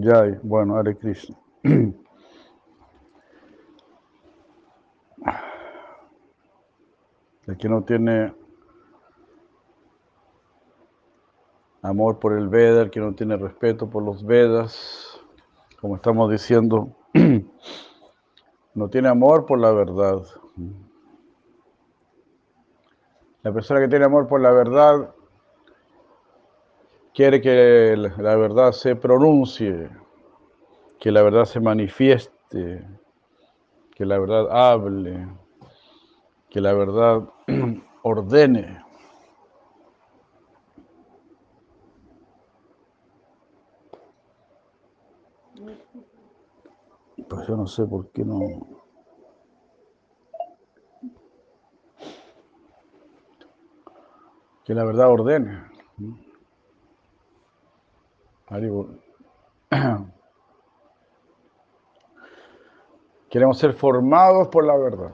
Ya, bueno, Hare Krishna. El que no tiene amor por el Veda, el que no tiene respeto por los Vedas, como estamos diciendo, no tiene amor por la verdad. La persona que tiene amor por la verdad quiere que la verdad se pronuncie, que la verdad se manifieste, que la verdad hable, que la verdad ordene. Pues yo no sé por qué no... Que la verdad ordene. Queremos ser formados por la verdad.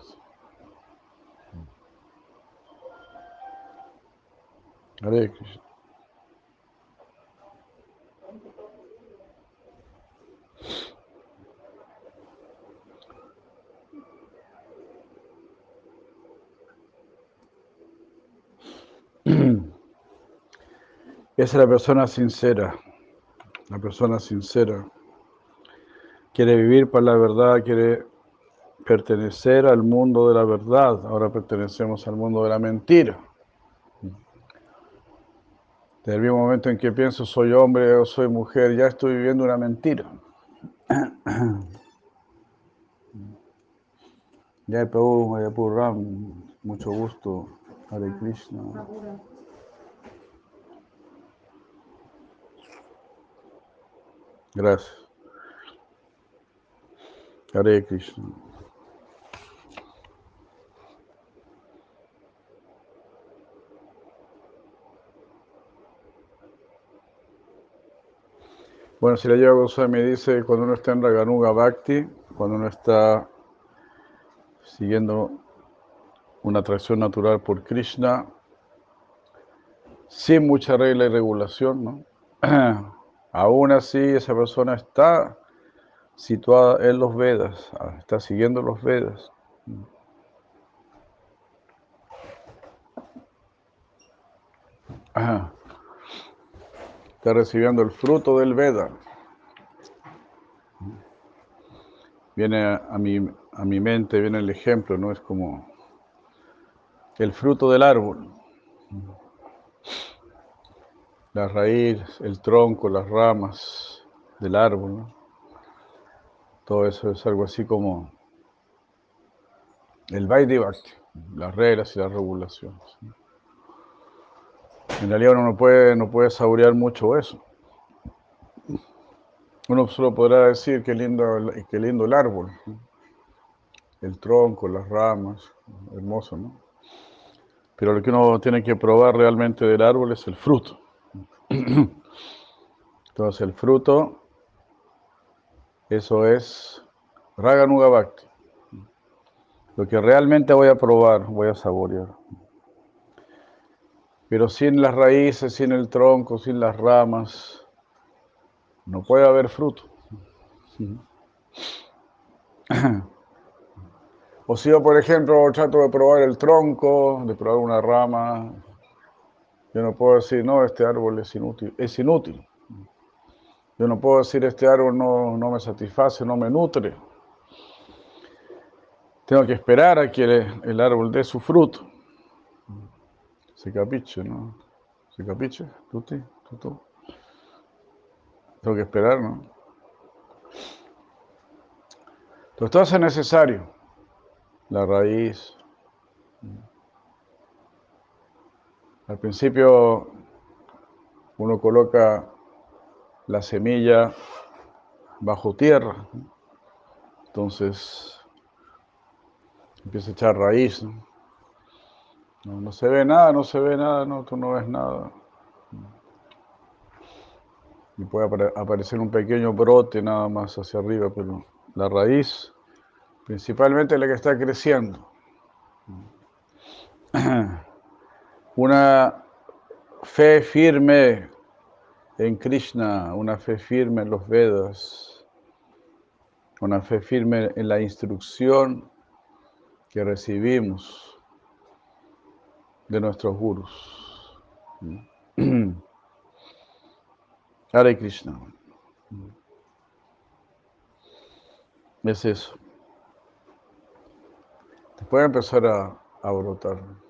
Es la persona sincera. La persona sincera quiere vivir para la verdad, quiere pertenecer al mundo de la verdad. Ahora pertenecemos al mundo de la mentira. Desde el mismo momento en que pienso soy hombre o soy mujer, ya estoy viviendo una mentira. Ya Ram, mucho gusto. Hare Krishna. Gracias. Hare Krishna. Bueno, si la lleva Goswami dice, cuando uno está en Raganuga Bhakti, cuando uno está siguiendo una atracción natural por Krishna, sin mucha regla y regulación, ¿no? Aún así, esa persona está situada en los Vedas, ah, está siguiendo los Vedas. Está recibiendo el fruto del Veda. Viene a mi, a mi mente, viene el ejemplo, ¿no? Es como el fruto del árbol la raíz, el tronco, las ramas del árbol. Todo eso es algo así como el Vaidhi las reglas y las regulaciones. En realidad uno no puede, no puede saborear mucho eso. Uno solo podrá decir qué lindo, qué lindo el árbol, el tronco, las ramas, hermoso, ¿no? Pero lo que uno tiene que probar realmente del árbol es el fruto. Entonces el fruto, eso es Raganuga Bhakti. Lo que realmente voy a probar, voy a saborear. Pero sin las raíces, sin el tronco, sin las ramas, no puede haber fruto. O si yo, por ejemplo, trato de probar el tronco, de probar una rama, yo no puedo decir, no, este árbol es inútil. Es inútil. Yo no puedo decir, este árbol no, me satisface, no me nutre. Tengo que esperar a que el, árbol dé su fruto. Se capiche, ¿no? Se capiche, tuti, tutu. Tengo que esperar, ¿no? Entonces todo es necesario. La raíz. Al principio uno coloca la semilla bajo tierra, entonces empieza a echar raíz. ¿no? se ve nada, no se ve nada, no, tú no ves nada. Y puede aparecer un pequeño brote nada más hacia arriba, pero la raíz principalmente la que está creciendo. una fe firme en Krishna, una fe firme en los Vedas, una fe firme en la instrucción que recibimos de nuestros gurus. Hare Krishna. Es eso. Puede empezar a, a brotar.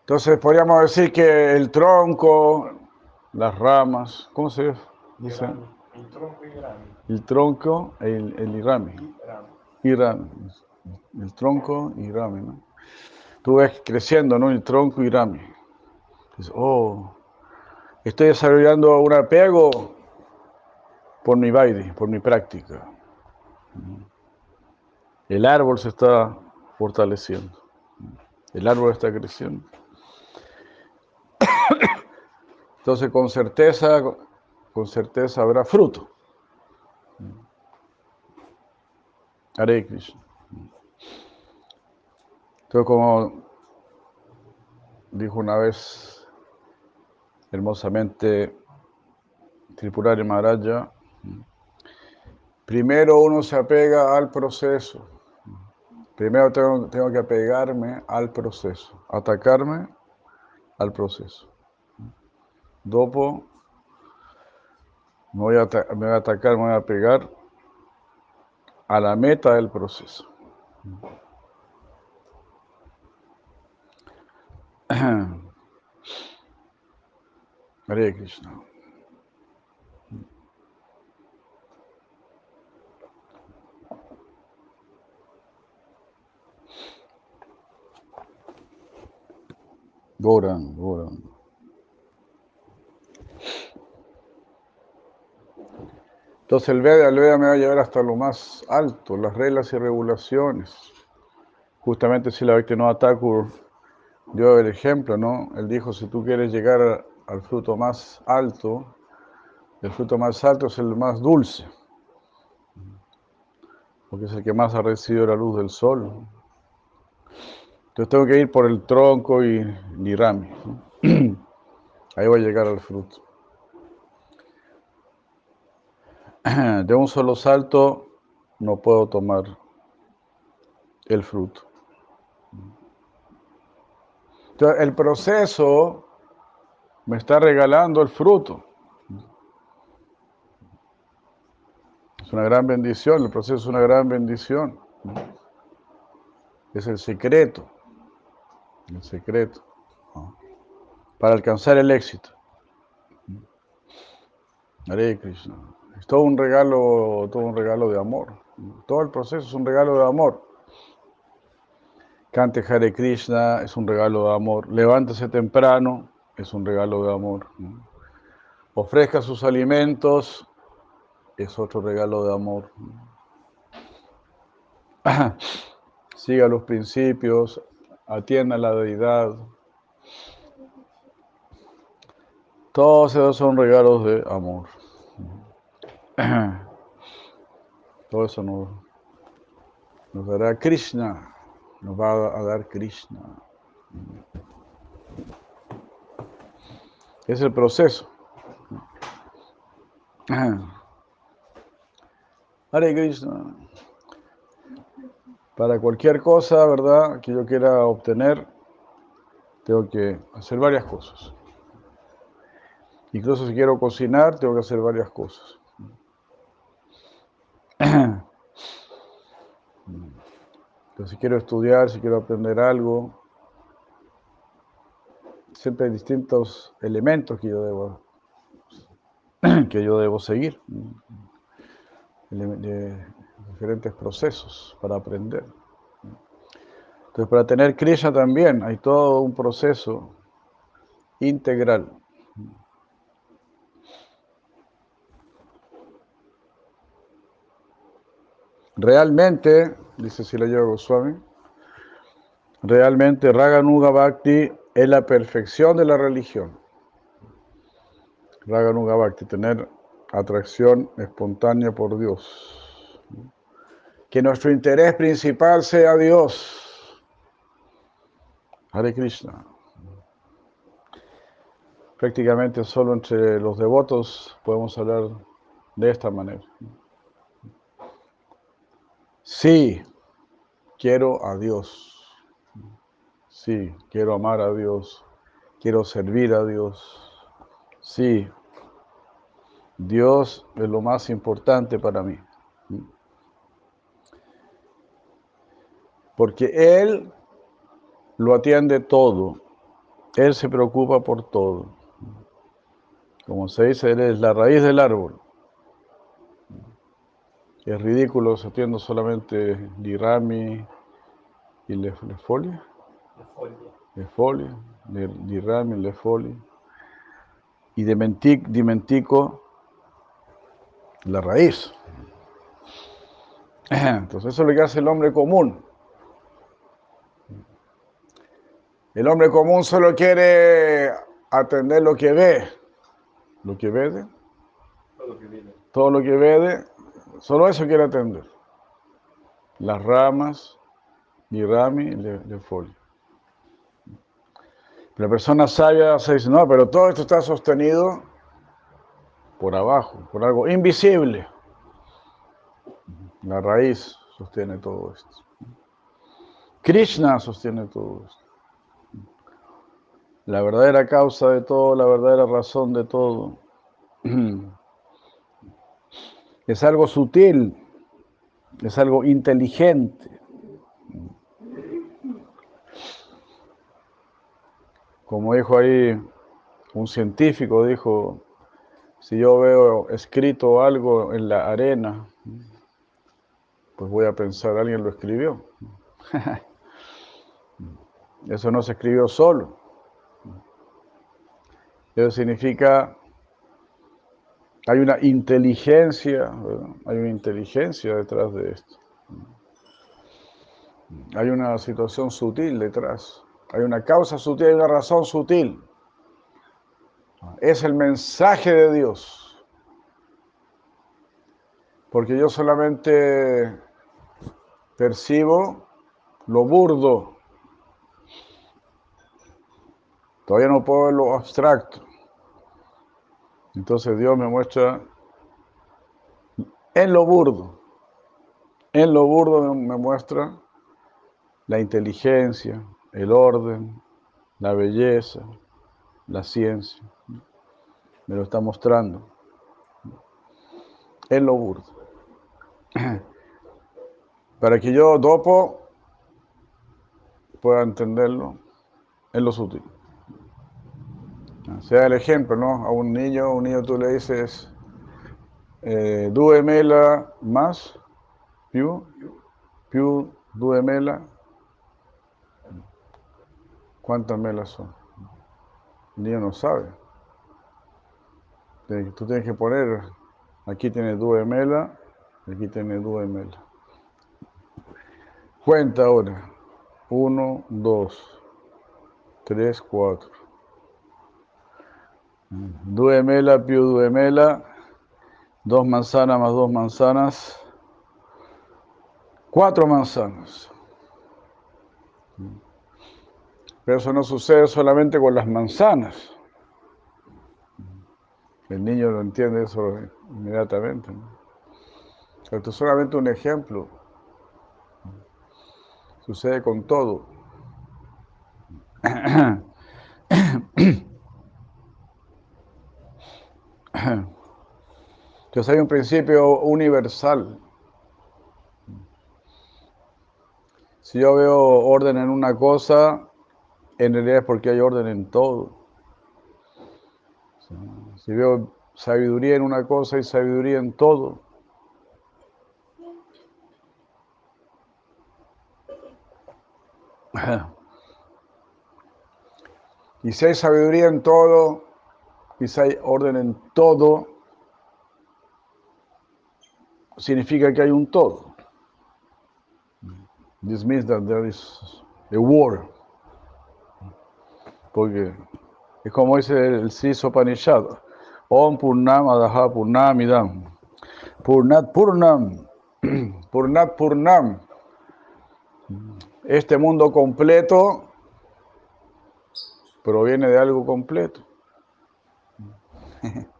Entonces podríamos decir que el tronco, las ramas, ¿cómo se dice? El tronco y rami. El tronco, el, el irami. Irami. El tronco y rami, ¿no? Tú ves creciendo, ¿no? El tronco y rami. Dices, oh, estoy desarrollando un apego por mi baile, por mi práctica. El árbol se está fortaleciendo. El árbol está creciendo. Entonces, con certeza, con certeza habrá fruto. Hare Krishna. Entonces, como dijo una vez hermosamente Tripurari Maharaja, primero uno se apega al proceso. Primero tengo, tengo que apegarme al proceso, atacarme al proceso. Dopo me voy, a, me voy a atacar, me voy a pegar a la meta del proceso. Hare Krishna. Goran, Goran. Entonces el Veda, el Veda me va a llevar hasta lo más alto, las reglas y regulaciones. Justamente si la Bhaktivinoda Thakur dio el ejemplo, ¿no? Él dijo, si tú quieres llegar al fruto más alto, el fruto más alto es el más dulce, porque es el que más ha recibido la luz del sol. Entonces tengo que ir por el tronco y ni rami. Ahí voy a llegar al fruto. De un solo salto no puedo tomar el fruto. Entonces, el proceso me está regalando el fruto. Es una gran bendición, el proceso es una gran bendición. Es el secreto, el secreto para alcanzar el éxito. Hare Krishna. Es todo un regalo, todo un regalo de amor. Todo el proceso es un regalo de amor. Cante Hare Krishna es un regalo de amor. Levántese temprano es un regalo de amor. Ofrezca sus alimentos es otro regalo de amor. Siga los principios, atienda a la deidad. Todos esos son regalos de amor. Todo eso nos, nos dará Krishna, nos va a dar Krishna. Es el proceso. Hare Krishna. Para cualquier cosa, ¿verdad?, que yo quiera obtener, tengo que hacer varias cosas. Incluso si quiero cocinar, tengo que hacer varias cosas. Pero si quiero estudiar, si quiero aprender algo, siempre hay distintos elementos que yo debo, que yo debo seguir, diferentes procesos para aprender. Entonces, para tener Krishna también hay todo un proceso integral. Realmente, dice Silayoga Goswami, realmente Raganuga Bhakti es la perfección de la religión. Raganuga Bhakti, tener atracción espontánea por Dios. Que nuestro interés principal sea Dios. Hare Krishna. prácticamente solo entre los devotos podemos hablar de esta manera. Sí, quiero a Dios. Sí, quiero amar a Dios. Quiero servir a Dios. Sí, Dios es lo más importante para mí. Porque Él lo atiende todo. Él se preocupa por todo. Como se dice, Él es la raíz del árbol. Es ridículo atiendo solamente Dirami y Le, le Folia. Le Folia. Dirami, Le Folia. Y Dimentico, la raíz. Entonces eso es lo que hace el hombre común. El hombre común solo quiere atender lo que ve, lo que ve, todo lo que ve, solo eso quiere atender. Las ramas, mi rami, le, le folio. La persona sabia se dice, no, pero todo esto está sostenido por abajo, por algo invisible. La raíz sostiene todo esto. Krishna sostiene todo esto la verdadera causa de todo, la verdadera razón de todo. Es algo sutil, es algo inteligente. Como dijo ahí un científico, dijo, si yo veo escrito algo en la arena, pues voy a pensar, alguien lo escribió. Eso no se escribió solo. Eso significa, hay una inteligencia, hay una inteligencia detrás de esto. Hay una situación sutil detrás, hay una causa sutil, hay una razón sutil. Es el mensaje de Dios. Porque yo solamente percibo lo burdo. Todavía no puedo ver lo abstracto. Entonces Dios me muestra en lo burdo, en lo burdo me muestra la inteligencia, el orden, la belleza, la ciencia. Me lo está mostrando. En lo burdo. Para que yo, dopo, pueda entenderlo en lo sutil. Sea el ejemplo, ¿no? A un niño, un niño tú le dices, eh, mela más, più, più mela. ¿Cuántas melas son? El niño no sabe. Tú tienes que poner, aquí tiene mela, aquí tiene mela. Cuenta ahora. Uno, dos, tres, cuatro. Duemela, più duemela, dos manzanas más dos manzanas, cuatro manzanas. Pero eso no sucede solamente con las manzanas. El niño lo entiende eso inmediatamente. Esto es solamente un ejemplo. Sucede con todo. Entonces hay un principio universal. Si yo veo orden en una cosa, en realidad es porque hay orden en todo. Si veo sabiduría en una cosa, hay sabiduría en todo. Y si hay sabiduría en todo, y si hay orden en todo, significa que hay un todo. This means that there is a war. Porque es como dice el Siso Panishad, Om Purnam Adaha Purnam Idam. Purnat Purnam. Purnat Purnam. Este mundo completo proviene de algo completo.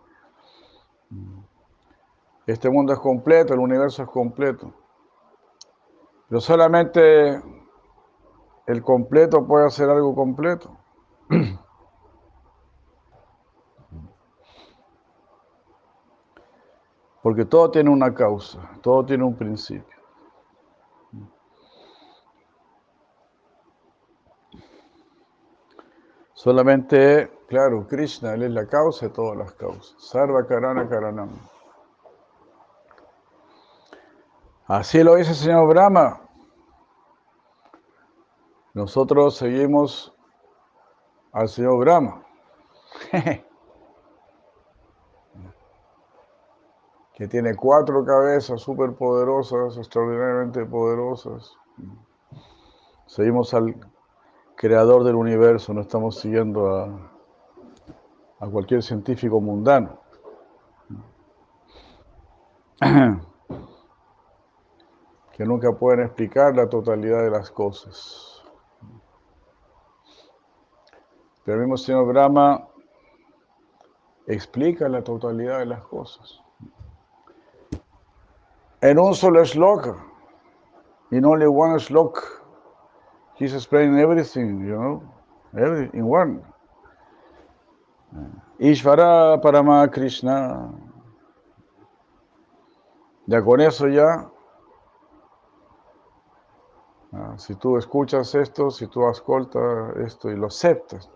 Este mundo es completo, el universo es completo. Pero solamente el completo puede hacer algo completo. Porque todo tiene una causa, todo tiene un principio. Solamente, claro, Krishna, Él es la causa de todas las causas. Sarva Karana Karanam. Así lo dice el señor Brahma. Nosotros seguimos al señor Brahma. que tiene cuatro cabezas súper poderosas, extraordinariamente poderosas. Seguimos al creador del universo, no estamos siguiendo a, a cualquier científico mundano. que nunca pueden explicar la totalidad de las cosas. Pero el mismo señor Brahma explica la totalidad de las cosas en un solo shloka. In only one slok, he's explaining everything, you know, every, in one. Ishvara Parama Krishna. Ya con eso ya, ah, si tú escuchas esto, si tú escoltas esto y lo aceptas,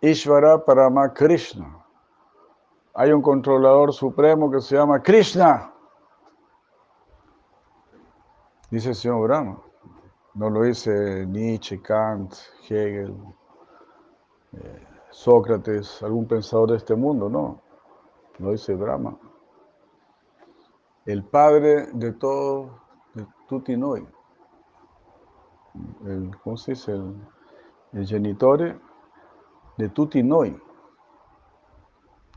Ishvara Parama Krishna hay un controlador supremo que se llama Krishna. Dice el señor Brahma. No lo dice Nietzsche, Kant, Hegel, eh, Sócrates, algún pensador de este mundo, no. Lo dice Brahma. El padre de todo, Tutinoi. El, ¿Cómo se dice? El, el genitore de Tutinoi.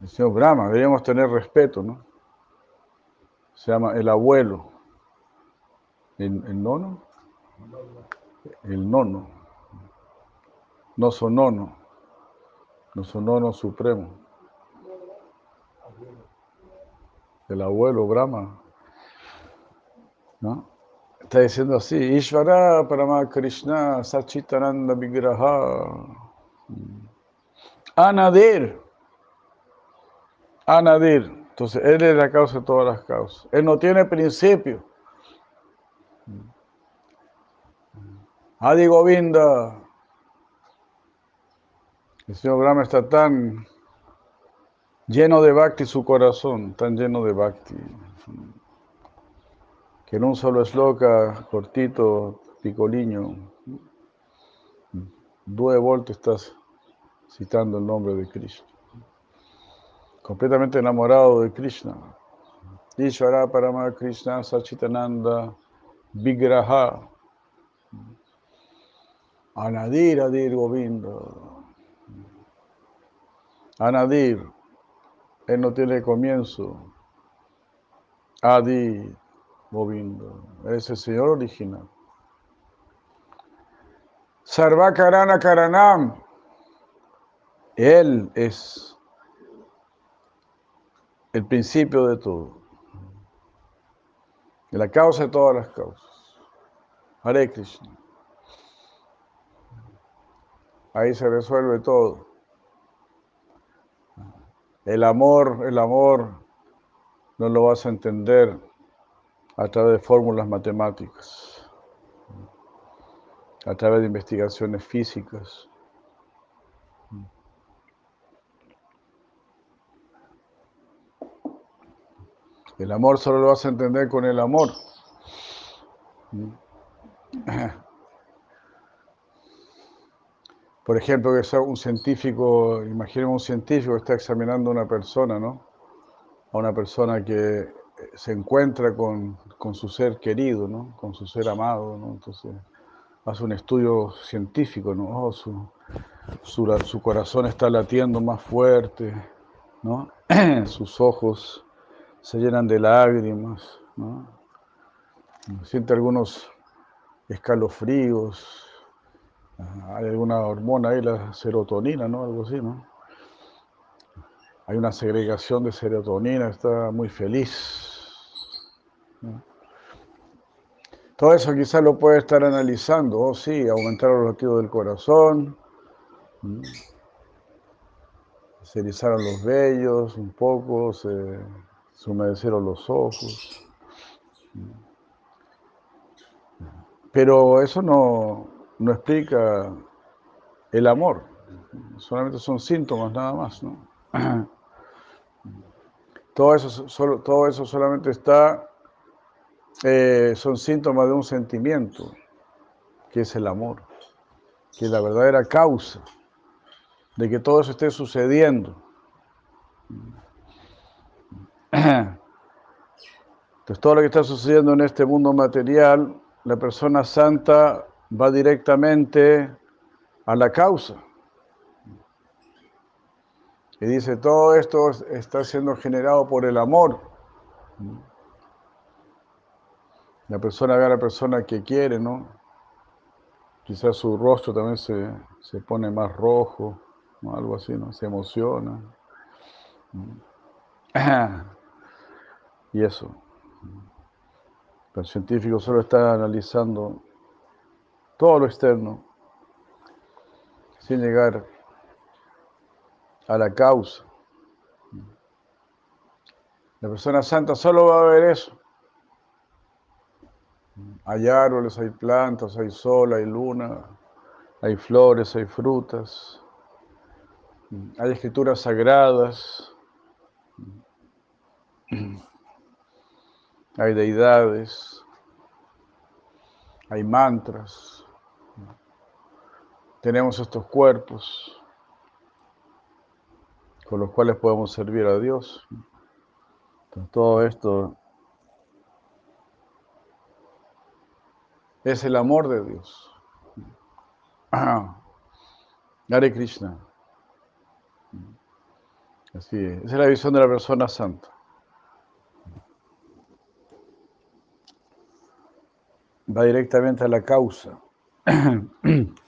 El señor Brahma, deberíamos tener respeto, ¿no? Se llama el abuelo. ¿El, nono? El nono. No son nono. No son nono supremo. El abuelo Brahma. ¿No? Está diciendo así, Ishvara Parama Krishna Sachitananda Vigraha Anadir Anadir. Entonces, Él es la causa de todas las causas. Él no tiene principio. Adi Govinda. El señor Brahma está tan lleno de bhakti su corazón, tan lleno de bhakti, que en un solo esloca cortito, picoliño, due volte estás citando el nombre de Cristo completamente enamorado de Krishna. Ishvara Parama Krishna Sachitananda Vigraha Anadir Adir Govinda. Anadir, él no tiene comienzo. Adi Govinda, es el Señor original. Sarvakarana Karanam, Él es el principio de todo, la causa de todas las causas. Hare Krishna. Ahí se resuelve todo. El amor, el amor no lo vas a entender a través de fórmulas matemáticas, a través de investigaciones físicas. El amor solo lo vas a entender con el amor. Por ejemplo, que sea un científico, imaginemos un científico que está examinando a una persona, ¿no? A una persona que se encuentra con, su ser querido, ¿no? Con su ser amado, ¿no? Entonces, hace un estudio científico, ¿no? Oh, su, su corazón está latiendo más fuerte, ¿no? Sus ojos se llenan de lágrimas, ¿no? siente algunos escalofríos, hay alguna hormona ahí, la serotonina, ¿no? Algo así, ¿no? hay una segregación de serotonina, está muy feliz. Todo eso quizás lo puede estar analizando, oh sí, aumentar los latidos del corazón, se erizaron los vellos un poco, se, humedecieron los ojos. Pero eso no, no explica el amor, solamente son síntomas nada más, ¿no? Todo eso, solo, todo eso solamente está, eh, son síntomas de un sentimiento, que es el amor, que es la verdadera causa de que todo eso esté sucediendo. Entonces, todo lo que está sucediendo en este mundo material, la persona santa va directamente a la causa. Y dice, todo esto está siendo generado por el amor. La persona ve a la persona que quiere, ¿no? Quizás su rostro también se, se pone más rojo, algo así, ¿no? Se emociona. Y eso. El científico solo está analizando todo lo externo, sin llegar a la causa. La persona santa solo va a ver eso. Hay árboles, hay plantas, hay sol, hay luna, hay flores, hay frutas, hay escrituras sagradas, hay deidades, hay mantras, tenemos estos cuerpos con los cuales podemos servir a Dios. todo esto es el amor de Dios. Hare Krishna. Así es. Esa es la visión de la persona santa. Va directamente a la causa.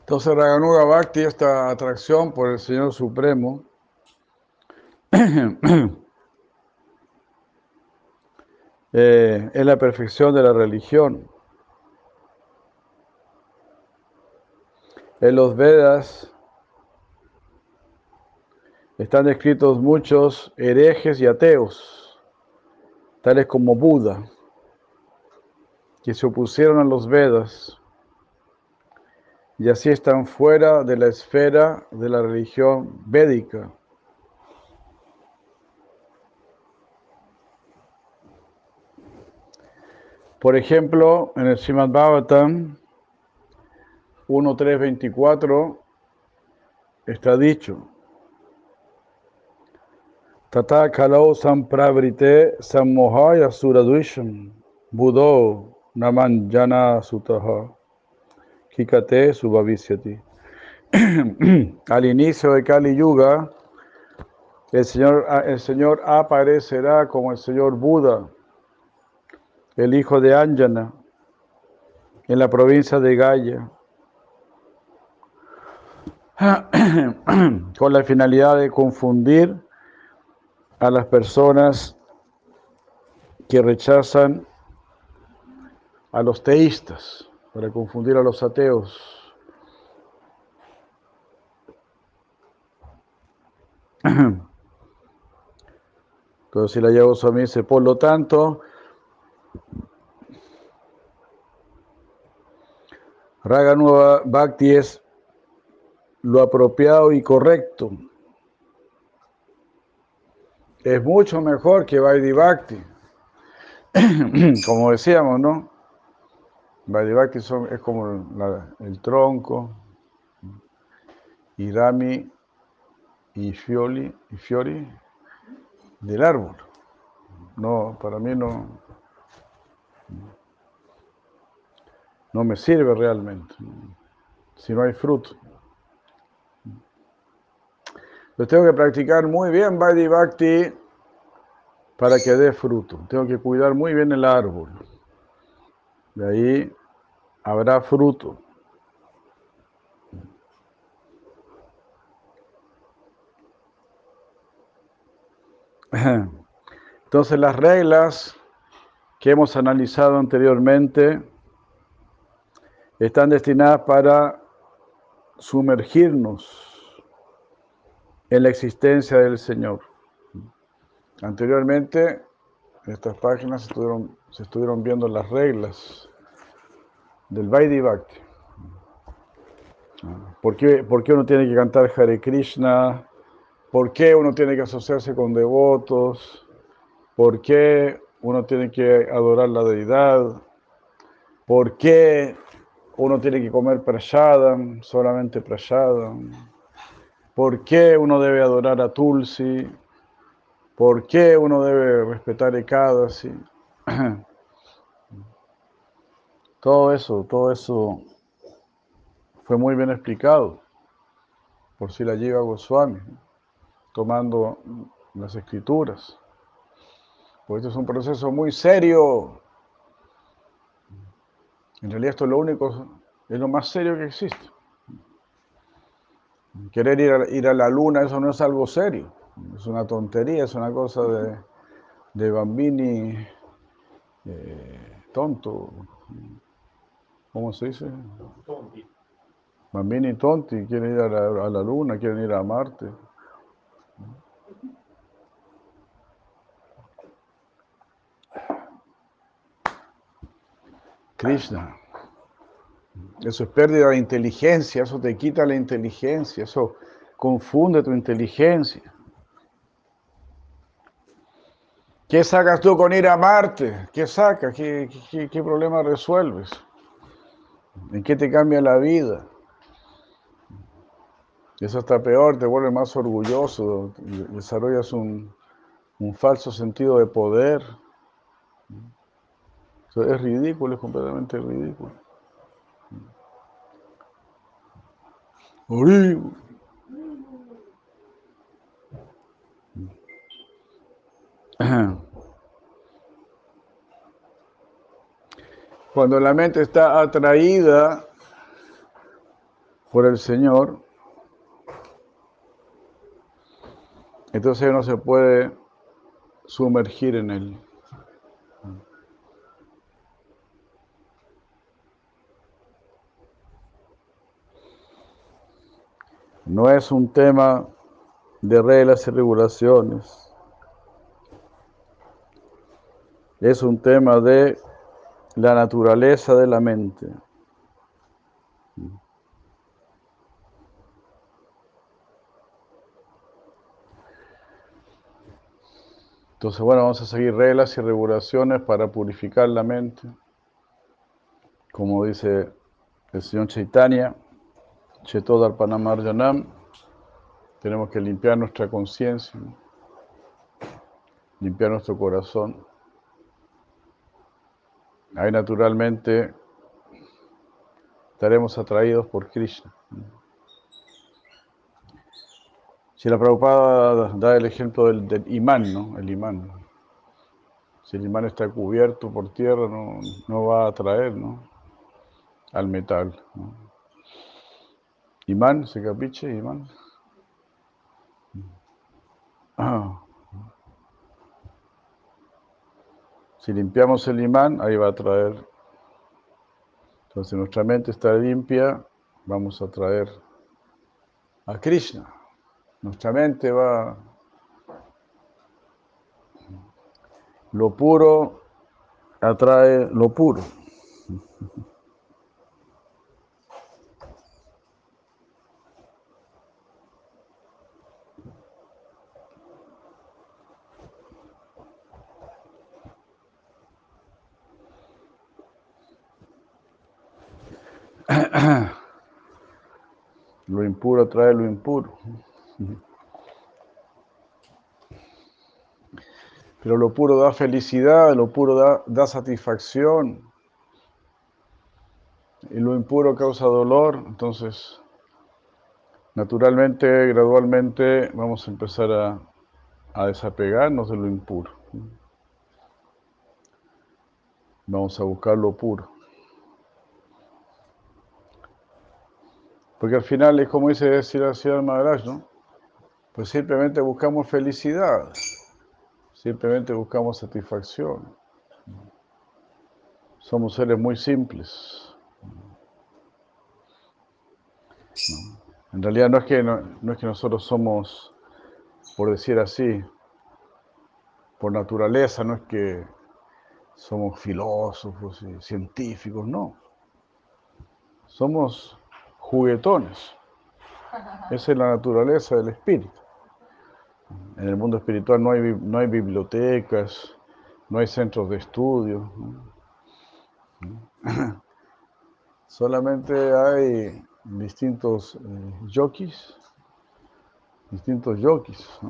Entonces Raganuga Bhakti, esta atracción por el Señor Supremo, eh, es la perfección de la religión. En los Vedas están descritos muchos herejes y ateos, tales como Buda, que se opusieron a los Vedas y así están fuera de la esfera de la religión védica. Por ejemplo, en el Srimad Bhagavatam 1.3.24 está dicho Tata kalau sampravrite sammohaya suradvisham budo namanjana sutaha Kikate Subhavisyati. Al inicio de Kali Yuga, el Señor, el Señor aparecerá como el Señor Buda, el hijo de Anjana, en la provincia de Gaya, con la finalidad de confundir a las personas que rechazan a los teístas para confundir a los ateos. Entonces, la mí dice, por lo tanto, Raga Nueva Bhakti es lo apropiado y correcto. Es mucho mejor que Vaidhi Bhakti. Como decíamos, ¿no? Vaidivakti es como el tronco, y rami y fioli, y fiori del árbol. No, para mí no, no me sirve realmente si no hay fruto. Yo tengo que practicar muy bien Vaidhi Bhakti para que dé fruto. Tengo que cuidar muy bien el árbol. De ahí habrá fruto. Entonces las reglas que hemos analizado anteriormente están destinadas para sumergirnos en la existencia del Señor. Anteriormente, en estas páginas se estuvieron, viendo las reglas del Vaidhi Bhakti. ¿Por qué, ¿Por qué uno tiene que cantar Hare Krishna? ¿Por qué uno tiene que asociarse con devotos? ¿Por qué uno tiene que adorar la deidad? ¿Por qué uno tiene que comer prashadam, solamente prashadam? ¿Por qué uno debe adorar a Tulsi? ¿Por qué uno debe respetar Ekadasi? Todo eso, todo eso fue muy bien explicado por la Jiva Goswami, tomando las escrituras. Pues esto es un proceso muy serio. En realidad esto es lo único, es lo más serio que existe. Querer ir a, ir a la luna, eso no es algo serio. Es una tontería, es una cosa de, de bambini eh, tonto. ¿Cómo se dice? Tonti. Bambini tonti, quieren ir a la, a la luna, quieren ir a Marte. Krishna. Eso es pérdida de inteligencia, eso te quita la inteligencia, eso confunde tu inteligencia. ¿Qué sacas tú con ir a Marte? ¿Qué sacas? ¿Qué, qué, problema resuelves? ¿En qué te cambia la vida? Eso está peor, te vuelve más orgulloso, desarrollas un, un falso sentido de poder es ridículo, es completamente ridículo. Cuando la mente está atraída por el Señor, entonces no se puede sumergir en él. No es un tema de reglas y regulaciones. Es un tema de la naturaleza de la mente. Entonces, bueno, vamos a seguir reglas y regulaciones para purificar la mente. Como dice el señor Chaitanya. Chetodarpanamarjanam, tenemos que limpiar nuestra conciencia, limpiar nuestro corazón. Ahí naturalmente estaremos atraídos por Krishna. Si la Prabhupada da el ejemplo del, imán, ¿no? El imán. Si el imán está cubierto por tierra, no, no va a atraer, ¿no? Al metal. Imán, ¿se capiche? Imán. Si limpiamos el imán, ahí va a traer. Entonces, nuestra mente está limpia, vamos a traer a Krishna. Nuestra mente va. Lo puro atrae lo puro. Lo impuro trae lo impuro. Pero lo puro da felicidad, lo puro da, da satisfacción. Y lo impuro causa dolor. Entonces, naturalmente, gradualmente, vamos a empezar a, a desapegarnos de lo impuro. Vamos a buscar lo puro. Porque al final es como dice ciudad Maharaj, ¿no? Pues simplemente buscamos felicidad, simplemente buscamos satisfacción. Somos seres muy simples. En realidad no es, que, no, es que nosotros somos, por decir así, por naturaleza, no es que somos filósofos y científicos, no. Somos juguetones. Esa es la naturaleza del espíritu. En el mundo espiritual no hay, no hay bibliotecas, no hay centros de estudio. Solamente hay distintos eh, yokis, distintos yokis.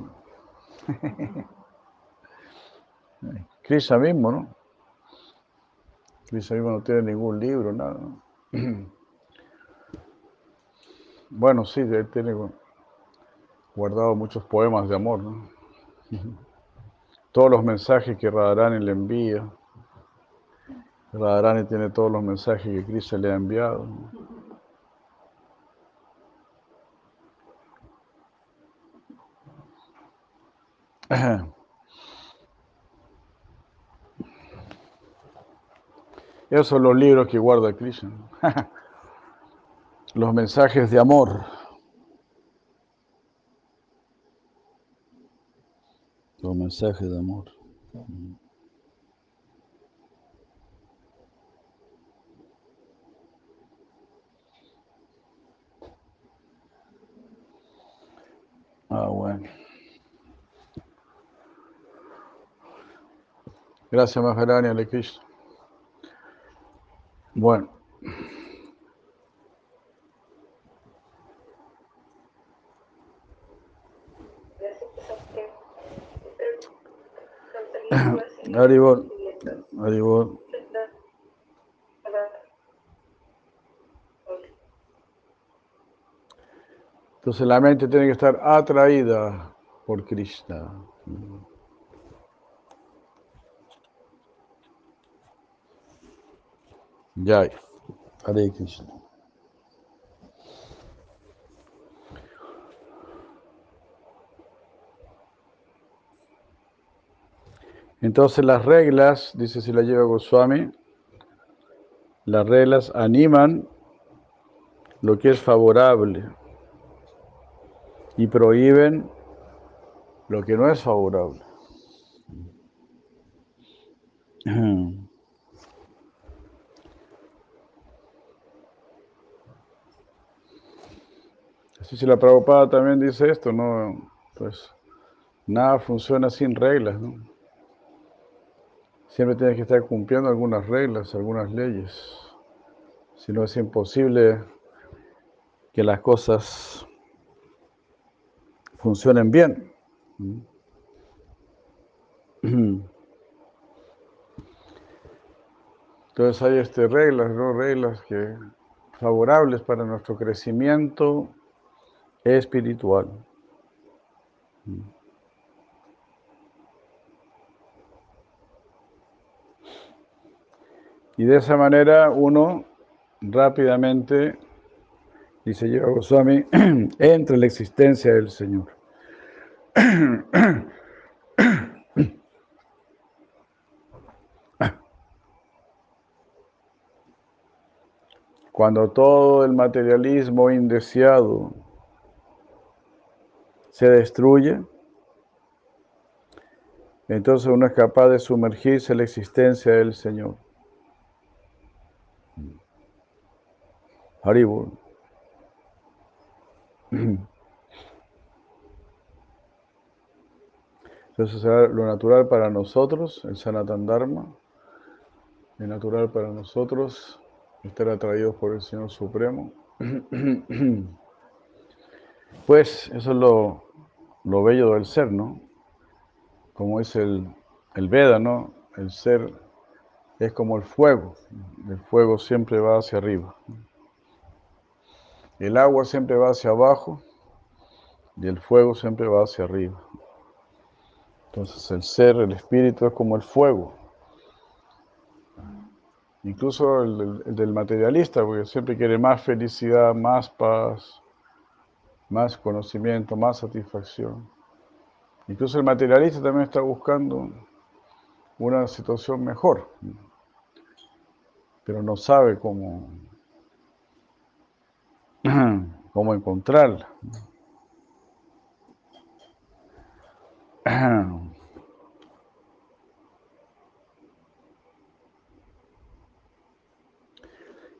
Krishna mismo, ¿no? Krishna mismo no tiene ningún libro, nada. Bueno, sí, él tiene guardado muchos poemas de amor, ¿no? Todos los mensajes que Radharani le envía. Radharani tiene todos los mensajes que Krishna le ha enviado. Esos son los libros que guarda Krishna. los mensajes de amor. Los mensajes de amor. Ah, bueno. Gracias, Maharani, Ale Bueno. Haribol. Haribol. Entonces la mente tiene que estar atraída por Krishna. Jai. Hare Krishna. Entonces las reglas, dice si la lleva Goswami, las reglas animan lo que es favorable y prohíben lo que no es favorable. Así si la Prabhupada también dice esto, no, pues nada funciona sin reglas, ¿no? Siempre tienes que estar cumpliendo algunas reglas, algunas leyes. Si no es imposible que las cosas funcionen bien. Entonces hay este, reglas, ¿no? reglas que favorables para nuestro crecimiento espiritual. Y de esa manera uno rápidamente, dice Yoga Goswami, entra en la existencia del Señor. Cuando todo el materialismo indeseado se destruye, entonces uno es capaz de sumergirse en la existencia del Señor. Haribur. Entonces será lo natural para nosotros, el Sanatan Dharma, es natural para nosotros estar atraídos por el Señor Supremo. Pues eso es lo, lo bello del ser, ¿no? Como es el, el Veda, ¿no? El ser es como el fuego, el fuego siempre va hacia arriba. El agua siempre va hacia abajo y el fuego siempre va hacia arriba. Entonces el ser, el espíritu es como el fuego. Incluso el, del materialista, porque siempre quiere más felicidad, más paz, más conocimiento, más satisfacción. Incluso el materialista también está buscando una situación mejor, pero no sabe cómo, cómo encontrarla.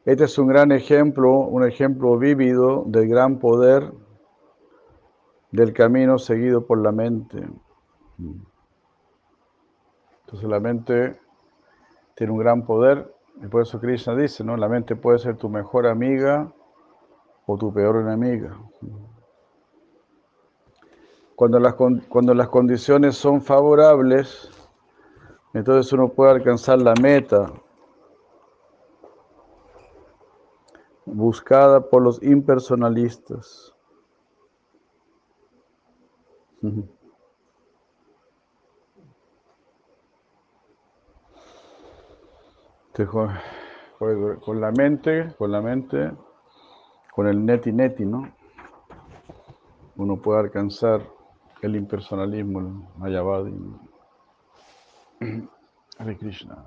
Este es un gran ejemplo, un ejemplo vívido del gran poder del camino seguido por la mente. Entonces la mente tiene un gran poder y por eso Krishna dice, ¿no? La mente puede ser tu mejor amiga o tu peor enemiga. Cuando las, cuando las condiciones son favorables, entonces uno puede alcanzar la meta buscada por los impersonalistas. con, la mente, con la mente, con el neti neti, ¿no? Uno puede alcanzar el impersonalismo, el Mayavadi. Hare Krishna.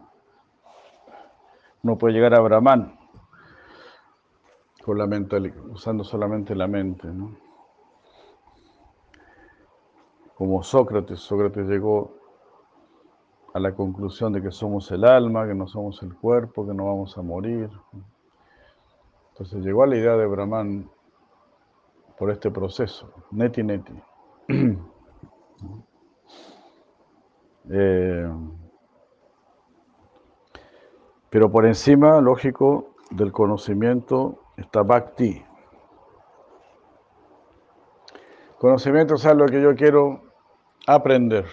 Uno puede llegar a Brahman con la mente, usando solamente la mente, ¿no? Como Sócrates, Sócrates llegó a la conclusión de que somos el alma, que no somos el cuerpo, que no vamos a morir. Entonces llegó a la idea de Brahman por este proceso, neti neti. Eh, pero por encima, lógico, del conocimiento está Bhakti. Conocimiento es lo que yo quiero aprender.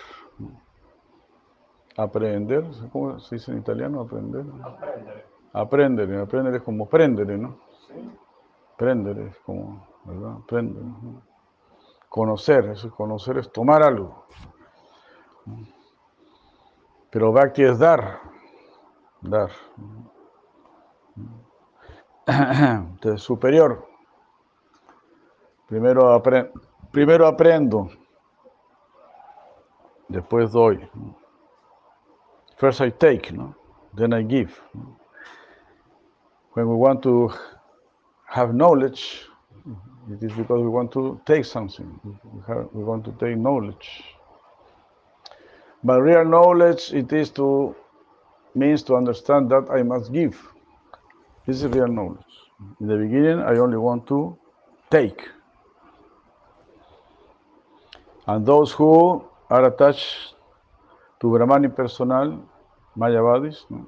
Aprender, ¿cómo se dice en italiano? Aprender. Aprender. Aprender, aprender es como prendere, ¿no? Sí. Prendere es como, ¿verdad? Aprender. Conocer, eso conocer es tomar algo. Pero Bhakti es dar, dar. Entonces, superior. Primero, primero aprendo, después doy. First I take, no? then I give. When we want to have knowledge, it is because we want to take something. We, have, we want to take knowledge. But real knowledge, it is to means to understand that I must give. This is real knowledge. In the beginning, I only want to take. And those who are attached to Brahmani personal, Mayavadis, no?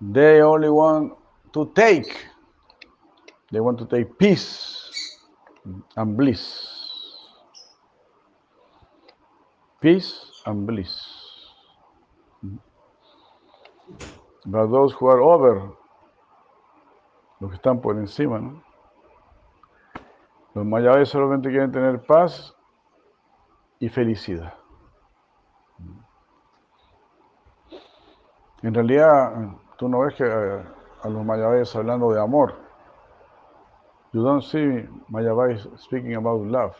they only want to take. They want to take peace and bliss. Peace and bliss. But those who are over los que están por encima. Los mayabes solamente quieren tener paz y felicidad. En realidad, tú no ves que eh, a, los mayabes hablando de amor. You don't see mayabes speaking about love.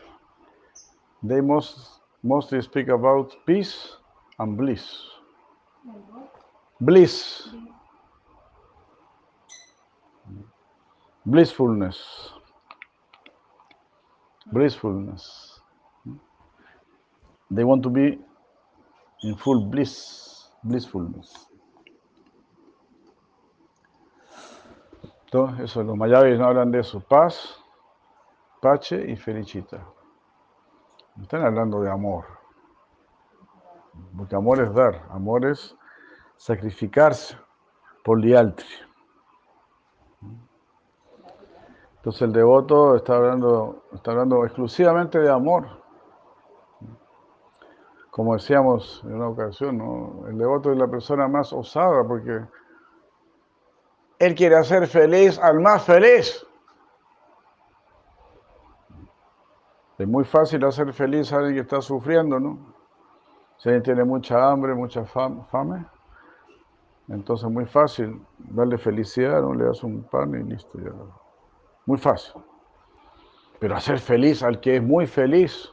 They most, mostly speak about peace and bliss. Bliss. blissfulness. Blissfulness. They want to be in full bliss, blissfulness. Entonces, eso, los mayabis no hablan de eso. Paz, pache y felicita. están hablando de amor. Porque amor es dar, amor es sacrificarse por lialtri. Entonces el devoto está hablando, está hablando exclusivamente de amor. Como decíamos en una ocasión, el devoto es la persona más osada porque él quiere hacer feliz al más feliz. Es muy fácil hacer feliz a alguien que está sufriendo, ¿no? Si alguien tiene mucha hambre, mucha fame, Entonces, muy fácil darle felicidad, no le das un pan y listo. Ya. Muy fácil. Pero hacer feliz al que es muy feliz,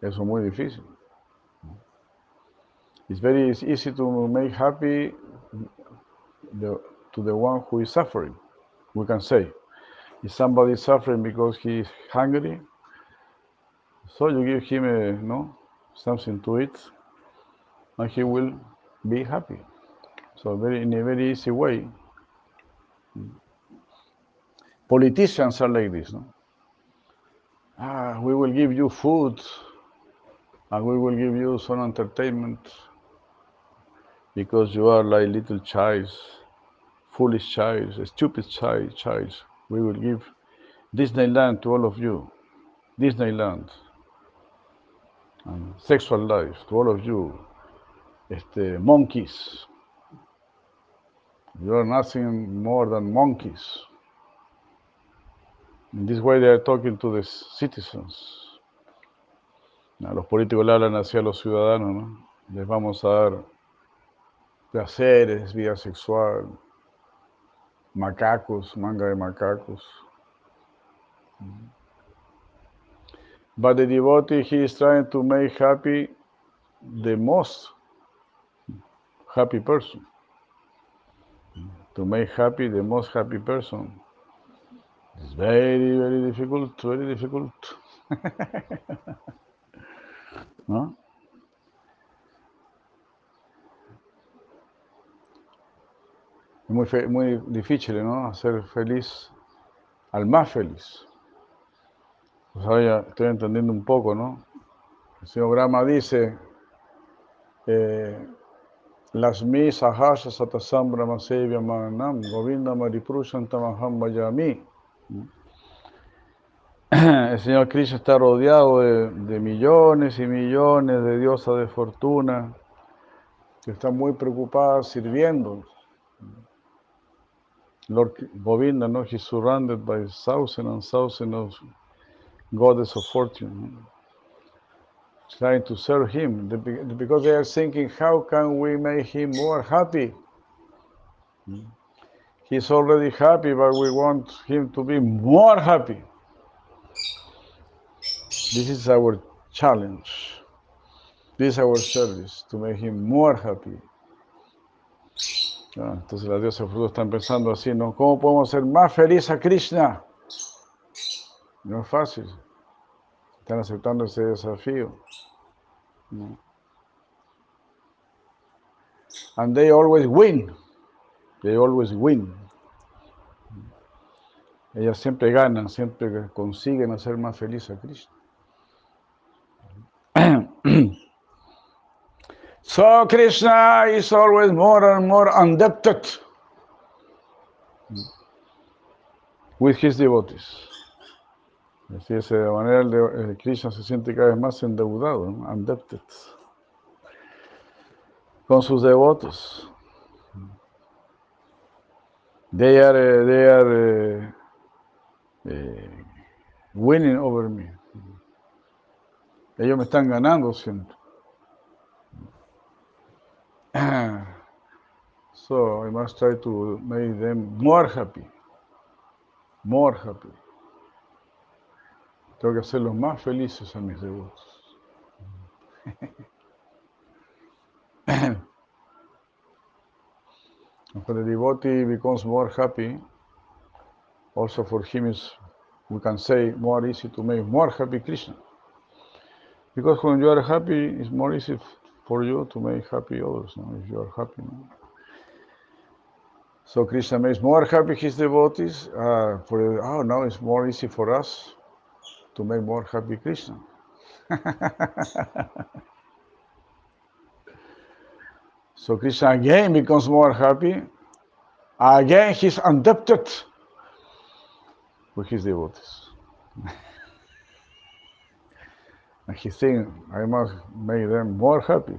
eso es muy difícil. It's very easy to make happy the, to the one who is suffering. We can say, if somebody is suffering because he is hungry, so you give him a, no, something to eat, and he will be happy. So very in a very easy way. Politicians are like this, no? Ah, we will give you food, and we will give you some entertainment because you are like little child, foolish child, stupid child, child. We will give Disneyland to all of you, Disneyland, and sexual life to all of you, este, monkeys. You are nothing more than monkeys. In this way they are talking to the citizens. los políticos le hablan hacia los ciudadanos, ¿no? Les vamos a dar placeres, vida sexual, macacos, manga de macacos. But the devotee, he is trying to make happy the most happy person. To make happy the most happy person. It's very, very difficult, very difficult. ¿No? Es muy, muy difícil, ¿no? Hacer feliz al más feliz. Pues ahora ya estoy entendiendo un poco, ¿no? El señor Brahma dice, eh, las mis ahasha satasam brahma sevya manam govinda mariprushan tamaham vayami. El Señor Krishna está rodeado de, de, millones y millones de diosas de fortuna que están muy preocupadas sirviendo. Lord Govinda, no, he's surrounded by thousands and thousands of goddess of fortune, trying to serve him because they are thinking, how can we make him more happy? Hmm. He's already happy, but we want him to be more happy. This is our challenge. This is our service to make him more happy. Ah, entonces las diosas frutos están pensando así, ¿no? ¿Cómo podemos hacer más feliz a Krishna? No es fácil. Están aceptando ese desafío. And they always win. They always win. Ellas siempre ganan, siempre consiguen hacer más feliz a Krishna. So Krishna is always more and more indebted with his devotees. Así es, de manera el, Krishna se siente cada vez más endeudado, ¿no? indebted, con sus devotos. They are, they are uh, winning over me. Ellos me están ganando siempre. so I must try to make them more happy. More happy. Tengo que hacerlos más felices a mis devotos. when the devotee becomes more happy, also for him is, we can say, more easy to make more happy Krishna. Because when you are happy, it's more easy for you to make happy others, no? if you are happy. No? So Krishna makes more happy his devotees. Uh, for oh, now it's more easy for us to make more happy Krishna. so Krishna again becomes more happy. Again, he's indebted with his devotees. He thinks, I must make them more happy.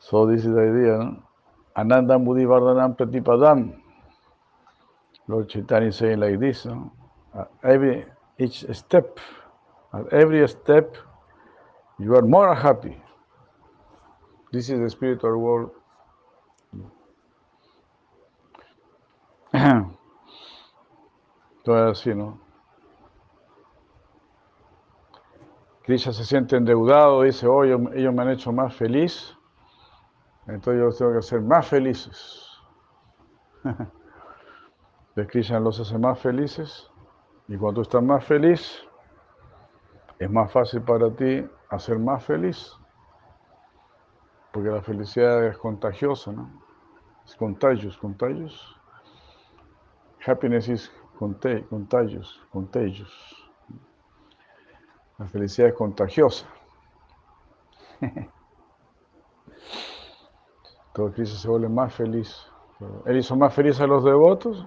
So this is the idea, no? Anandam Buddhivardhanam Pratipadam. Lord Chaitanya is saying like this, no? Every each step, at every step, You are more happy. This is the spiritual world. Todo así, ¿no? Krishna se siente endeudado, dice, oye, ellos me han hecho más feliz, entonces yo tengo que ser más felices. De Krishna los hace más felices, y cuando tú estás más feliz, es más fácil para ti hacer más feliz, porque la felicidad es contagiosa, ¿no? Es contagious, contagious. Happiness is contagious, contagious. La felicidad es contagiosa. Todo Cristo se vuelve más feliz. Él hizo más feliz a los devotos.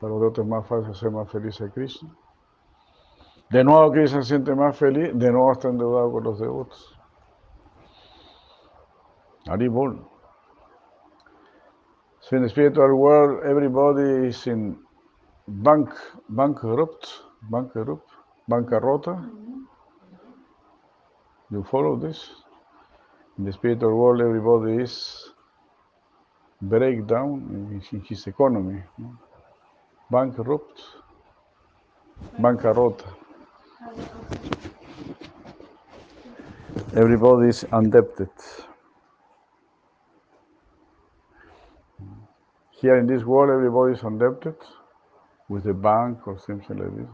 Para los devotos es más fácil hacer más feliz a Cristo. De nuevo Cristo se siente más feliz, de nuevo está endeudado con los devotos. Haribol. So in the spiritual world, everybody is in bank, bankrupt, bankrupt, bancarrota. You follow this? In the spiritual world, everybody is breakdown in his economy. Bankrupt, bancarrota. Everybody is indebted. Here in this world, everybody is indebted with a bank or something like this.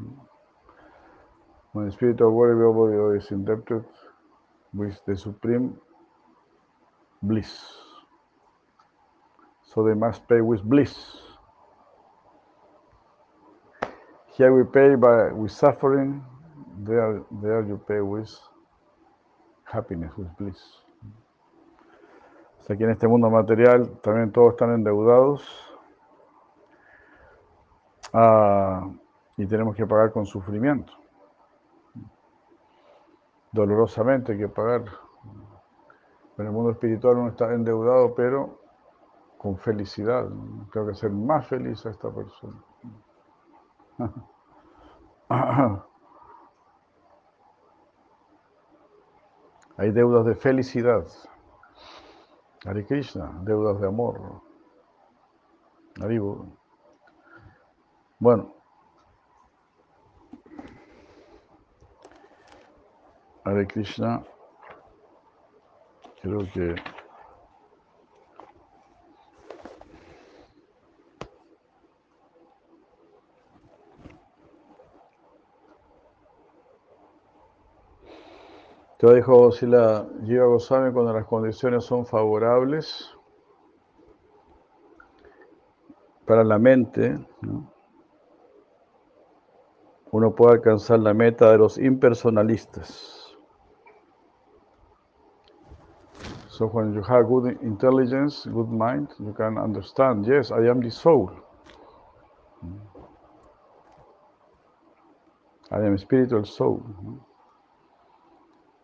When the spiritual world, everybody is indebted with the supreme bliss. So they must pay with bliss. Here we pay by with suffering, there, there you pay with happiness, with bliss. Aquí en este mundo material también todos están endeudados ah, y tenemos que pagar con sufrimiento. Dolorosamente hay que pagar. En el mundo espiritual uno está endeudado, pero con felicidad. Tengo que ser más feliz a esta persona. Hay deudas de felicidad. Hare Krishna, deudas de amor. Haribo. Bueno. Hare Krishna. Creo que Te dijo si la Jiva Goswami cuando las condiciones son favorables para la mente, uno puede alcanzar la meta de los impersonalistas. So when you have good intelligence, good mind, you can understand, yes, I am the soul. I am spiritual soul.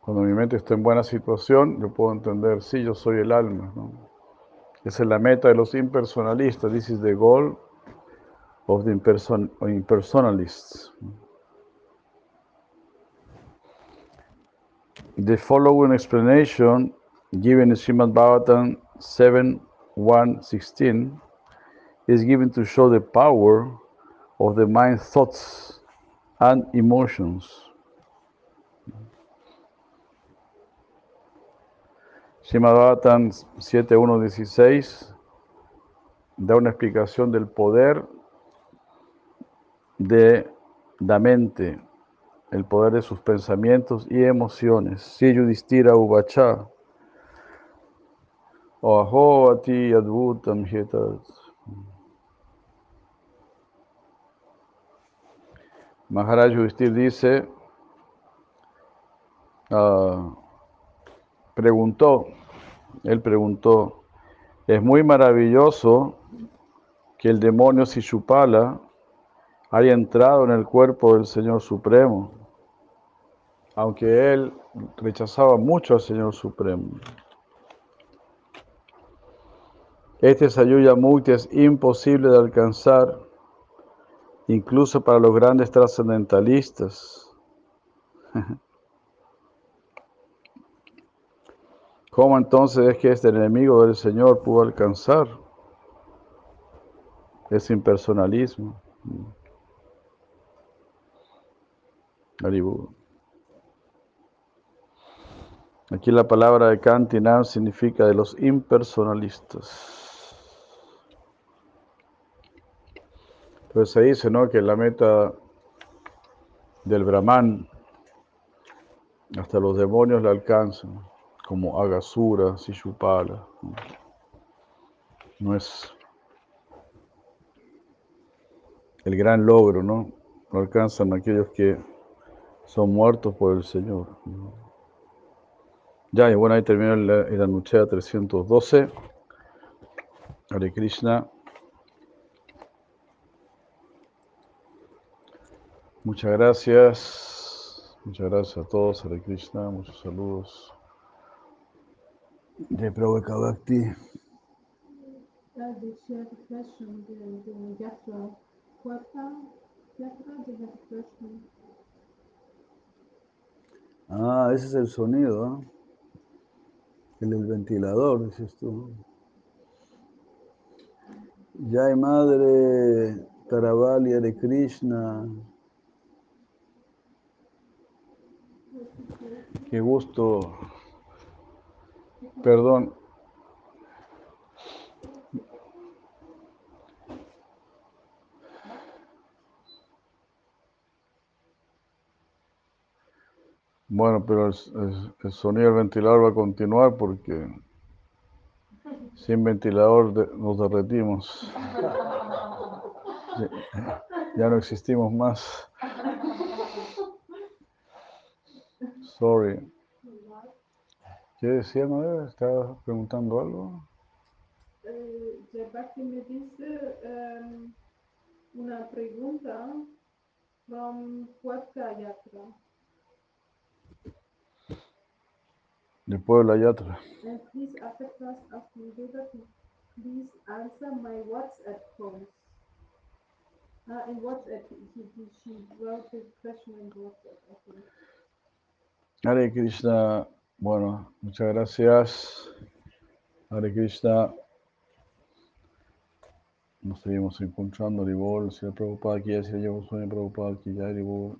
Cuando mi mente está en buena situación, yo puedo entender, sí, yo soy el alma. Esa es la meta de los impersonalistas. This is the goal of the impersonalists. The following explanation given in Srimad Bhagavatam 7.1.16 is given to show the power of the mind thoughts and emotions. Shimadatan 7.1.16 da una explicación del poder de la mente, el poder de sus pensamientos y emociones. Si Yudhistira Uvacha, Oaho Ati Advutam Hetat. Maharaj Yudhistir dice, uh, preguntó, él preguntó, es muy maravilloso que el demonio Sishupala haya entrado en el cuerpo del Señor Supremo, aunque él rechazaba mucho al Señor Supremo. Este Sayuya Mukti es imposible de alcanzar, incluso para los grandes trascendentalistas. ¿Cómo entonces es que este enemigo del Señor pudo alcanzar ese impersonalismo? Aquí la palabra de Kantinam significa de los impersonalistas. Entonces se dice ¿no? que la meta del Brahman hasta los demonios la alcanzan, como Agasura, Sishupala. No es el gran logro, ¿no? Lo alcanzan aquellos que son muertos por el Señor. Ya, y bueno, ahí terminó el, el Anuchea 312. Hare Krishna. Muchas gracias. Muchas gracias a todos. Hare Krishna. Muchos saludos. Have a question. Ah, ese es el sonido. El ventilador, dices tú. Jai Madre Taravalia de Krishna. Qué gusto. Perdón. Bueno, pero el, sonido del ventilador va a continuar porque sin ventilador nos derretimos. Ya no existimos más. Sorry. ¿Qué decía, madre? ¿Estaba preguntando algo? Eh, Bhakti me dice em, una pregunta from Puerta Yatra. De la yatra. And please, after class, that please answer my WhatsApp calls. In WhatsApp, he, he, she wrote the question in WhatsApp, I think. Hare Krishna, bueno, muchas gracias. Hare Krishna. Nos seguimos encontrando, Haribol, si Prabhupada aquí, si soy Prabhupada aquí, ya Haribol.